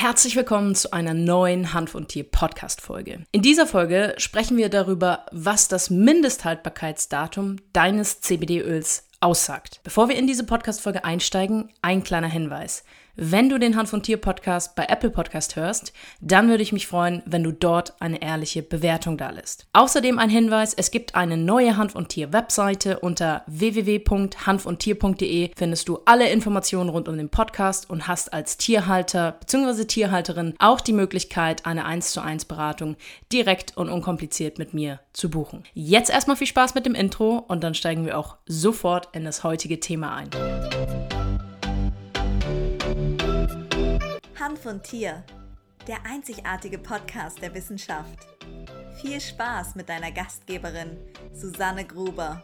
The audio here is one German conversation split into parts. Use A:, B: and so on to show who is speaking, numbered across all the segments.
A: Herzlich willkommen zu einer neuen Hanf und Tier Podcast Folge. In dieser Folge sprechen wir darüber, was das Mindesthaltbarkeitsdatum deines CBD-Öls aussagt. Bevor wir in diese Podcast Folge einsteigen, ein kleiner Hinweis. Wenn du den Hand von Tier Podcast bei Apple Podcast hörst, dann würde ich mich freuen, wenn du dort eine ehrliche Bewertung da lässt. Außerdem ein Hinweis, es gibt eine neue Hand und Tier Webseite unter www.hanfundtier.de findest du alle Informationen rund um den Podcast und hast als Tierhalter bzw. Tierhalterin auch die Möglichkeit, eine 1 zu 1 Beratung direkt und unkompliziert mit mir zu buchen. Jetzt erstmal viel Spaß mit dem Intro und dann steigen wir auch sofort in das heutige Thema ein.
B: Und Tier, der einzigartige Podcast der Wissenschaft. Viel Spaß mit deiner Gastgeberin Susanne Gruber.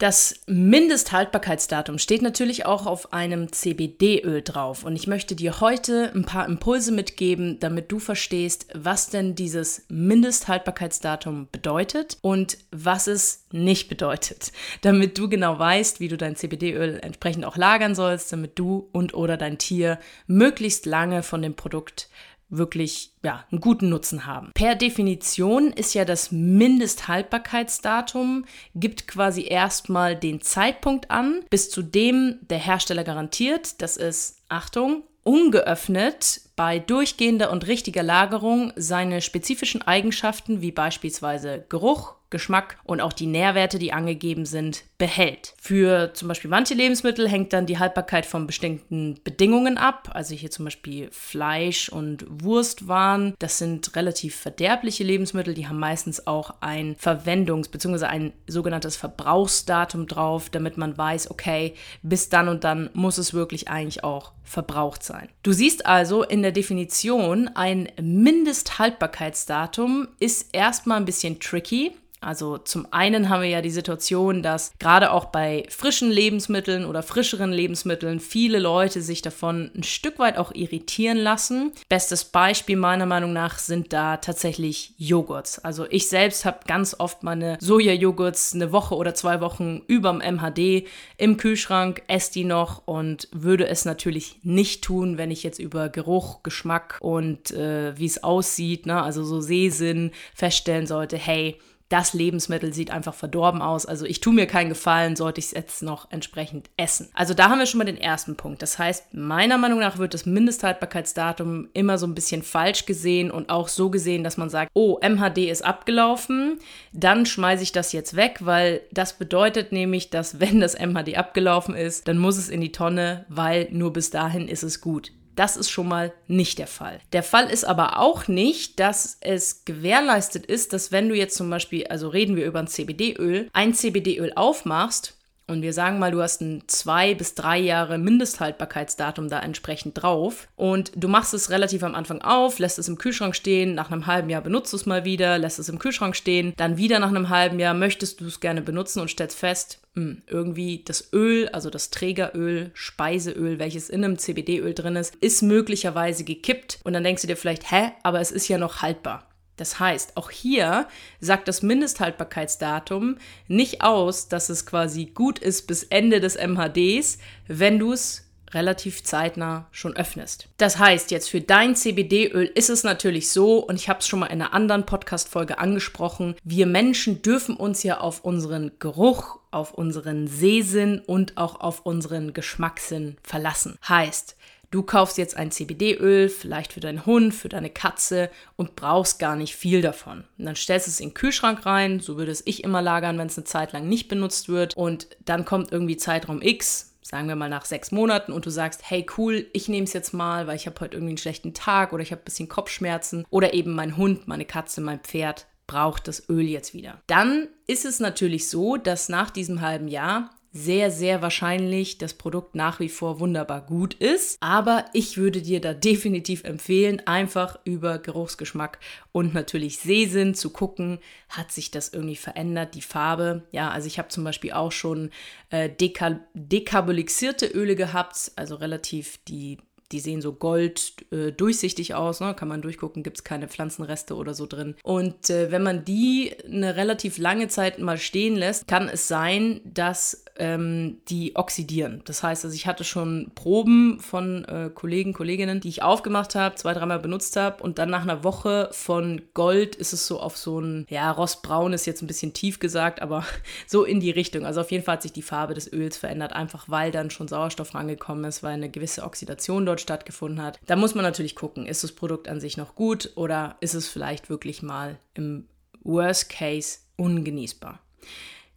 A: Das Mindesthaltbarkeitsdatum steht natürlich auch auf einem CBD-Öl drauf. Und ich möchte dir heute ein paar Impulse mitgeben, damit du verstehst, was denn dieses Mindesthaltbarkeitsdatum bedeutet und was es nicht bedeutet. Damit du genau weißt, wie du dein CBD-Öl entsprechend auch lagern sollst, damit du und oder dein Tier möglichst lange von dem Produkt wirklich ja, einen guten Nutzen haben. Per Definition ist ja das Mindesthaltbarkeitsdatum, gibt quasi erstmal den Zeitpunkt an, bis zu dem der Hersteller garantiert, dass es, Achtung, ungeöffnet bei durchgehender und richtiger Lagerung seine spezifischen Eigenschaften wie beispielsweise Geruch, Geschmack und auch die Nährwerte, die angegeben sind, behält. Für zum Beispiel manche Lebensmittel hängt dann die Haltbarkeit von bestimmten Bedingungen ab. Also hier zum Beispiel Fleisch und Wurstwaren. Das sind relativ verderbliche Lebensmittel. Die haben meistens auch ein Verwendungs- bzw. ein sogenanntes Verbrauchsdatum drauf, damit man weiß, okay, bis dann und dann muss es wirklich eigentlich auch verbraucht sein. Du siehst also in der Definition, ein Mindesthaltbarkeitsdatum ist erstmal ein bisschen tricky. Also zum einen haben wir ja die Situation, dass gerade auch bei frischen Lebensmitteln oder frischeren Lebensmitteln viele Leute sich davon ein Stück weit auch irritieren lassen. Bestes Beispiel meiner Meinung nach sind da tatsächlich Joghurts. Also ich selbst habe ganz oft meine Soja-Joghurts eine Woche oder zwei Wochen überm MHD im Kühlschrank, esse die noch und würde es natürlich nicht tun, wenn ich jetzt über Geruch, Geschmack und äh, wie es aussieht, ne, also so Sehsinn feststellen sollte, hey, das Lebensmittel sieht einfach verdorben aus. Also ich tue mir keinen Gefallen, sollte ich es jetzt noch entsprechend essen. Also da haben wir schon mal den ersten Punkt. Das heißt, meiner Meinung nach wird das Mindesthaltbarkeitsdatum immer so ein bisschen falsch gesehen und auch so gesehen, dass man sagt, oh, MHD ist abgelaufen, dann schmeiße ich das jetzt weg, weil das bedeutet nämlich, dass wenn das MHD abgelaufen ist, dann muss es in die Tonne, weil nur bis dahin ist es gut. Das ist schon mal nicht der Fall. Der Fall ist aber auch nicht, dass es gewährleistet ist, dass wenn du jetzt zum Beispiel, also reden wir über ein CBD-Öl, ein CBD-Öl aufmachst und wir sagen mal, du hast ein zwei bis drei Jahre Mindesthaltbarkeitsdatum da entsprechend drauf und du machst es relativ am Anfang auf, lässt es im Kühlschrank stehen, nach einem halben Jahr benutzt du es mal wieder, lässt es im Kühlschrank stehen, dann wieder nach einem halben Jahr möchtest du es gerne benutzen und stellst fest, mh, hm, irgendwie das Öl, also das Trägeröl, Speiseöl, welches in einem CBD-Öl drin ist, ist möglicherweise gekippt und dann denkst du dir vielleicht, hä, aber es ist ja noch haltbar. Das heißt, auch hier sagt das Mindesthaltbarkeitsdatum nicht aus, dass es quasi gut ist bis Ende des MHDs, wenn du es relativ zeitnah schon öffnest. Das heißt, jetzt für dein CBD-Öl ist es natürlich so, und ich habe es schon mal in einer anderen Podcast-Folge angesprochen, wir Menschen dürfen uns ja auf unseren Geruch, auf unseren Sehsinn und auch auf unseren Geschmackssinn verlassen. Heißt, Du kaufst jetzt ein CBD-Öl, vielleicht für deinen Hund, für deine Katze und brauchst gar nicht viel davon. Und dann stellst du es in den Kühlschrank rein, so würde es ich immer lagern, wenn es eine Zeit lang nicht benutzt wird. Und dann kommt irgendwie Zeitraum X, sagen wir mal nach sechs Monaten, und du sagst, hey cool, ich nehme es jetzt mal, weil ich habe heute irgendwie einen schlechten Tag oder ich habe ein bisschen Kopfschmerzen oder eben mein Hund, meine Katze, mein Pferd braucht das Öl jetzt wieder. Dann ist es natürlich so, dass nach diesem halben Jahr sehr, sehr wahrscheinlich das Produkt nach wie vor wunderbar gut ist. Aber ich würde dir da definitiv empfehlen, einfach über Geruchsgeschmack und natürlich Sehsinn zu gucken, hat sich das irgendwie verändert, die Farbe. Ja, also ich habe zum Beispiel auch schon äh, deka dekarbolixierte Öle gehabt, also relativ die die sehen so gold äh, durchsichtig aus, ne? kann man durchgucken, gibt es keine Pflanzenreste oder so drin. Und äh, wenn man die eine relativ lange Zeit mal stehen lässt, kann es sein, dass ähm, die oxidieren. Das heißt, also ich hatte schon Proben von äh, Kollegen, Kolleginnen, die ich aufgemacht habe, zwei, dreimal benutzt habe und dann nach einer Woche von Gold ist es so auf so ein, ja, rostbraun ist jetzt ein bisschen tief gesagt, aber so in die Richtung. Also auf jeden Fall hat sich die Farbe des Öls verändert, einfach weil dann schon Sauerstoff rangekommen ist, weil eine gewisse Oxidation dort stattgefunden hat. Da muss man natürlich gucken, ist das Produkt an sich noch gut oder ist es vielleicht wirklich mal im Worst Case ungenießbar.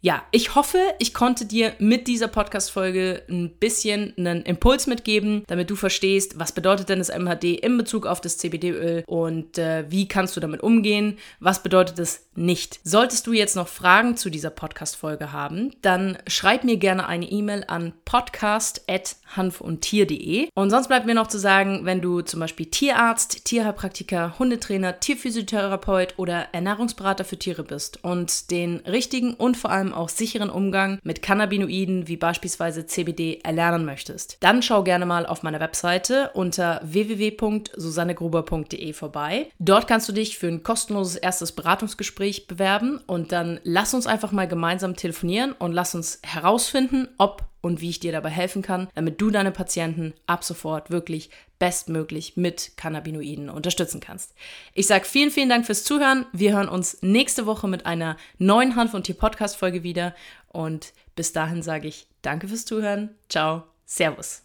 A: Ja, ich hoffe, ich konnte dir mit dieser Podcast-Folge ein bisschen einen Impuls mitgeben, damit du verstehst, was bedeutet denn das MHD in Bezug auf das CBD-Öl und äh, wie kannst du damit umgehen, was bedeutet es nicht. Solltest du jetzt noch Fragen zu dieser Podcast-Folge haben, dann schreib mir gerne eine E-Mail an podcast.hanfundtier.de. Und sonst bleibt mir noch zu sagen, wenn du zum Beispiel Tierarzt, Tierheilpraktiker, Hundetrainer, Tierphysiotherapeut oder Ernährungsberater für Tiere bist und den richtigen und vor allem auch sicheren Umgang mit Cannabinoiden wie beispielsweise CBD erlernen möchtest, dann schau gerne mal auf meiner Webseite unter www.susannegruber.de vorbei. Dort kannst du dich für ein kostenloses erstes Beratungsgespräch bewerben und dann lass uns einfach mal gemeinsam telefonieren und lass uns herausfinden, ob und wie ich dir dabei helfen kann, damit du deine Patienten ab sofort wirklich bestmöglich mit Cannabinoiden unterstützen kannst. Ich sage vielen, vielen Dank fürs Zuhören. Wir hören uns nächste Woche mit einer neuen Hanf- und Tier-Podcast-Folge wieder. Und bis dahin sage ich Danke fürs Zuhören. Ciao. Servus.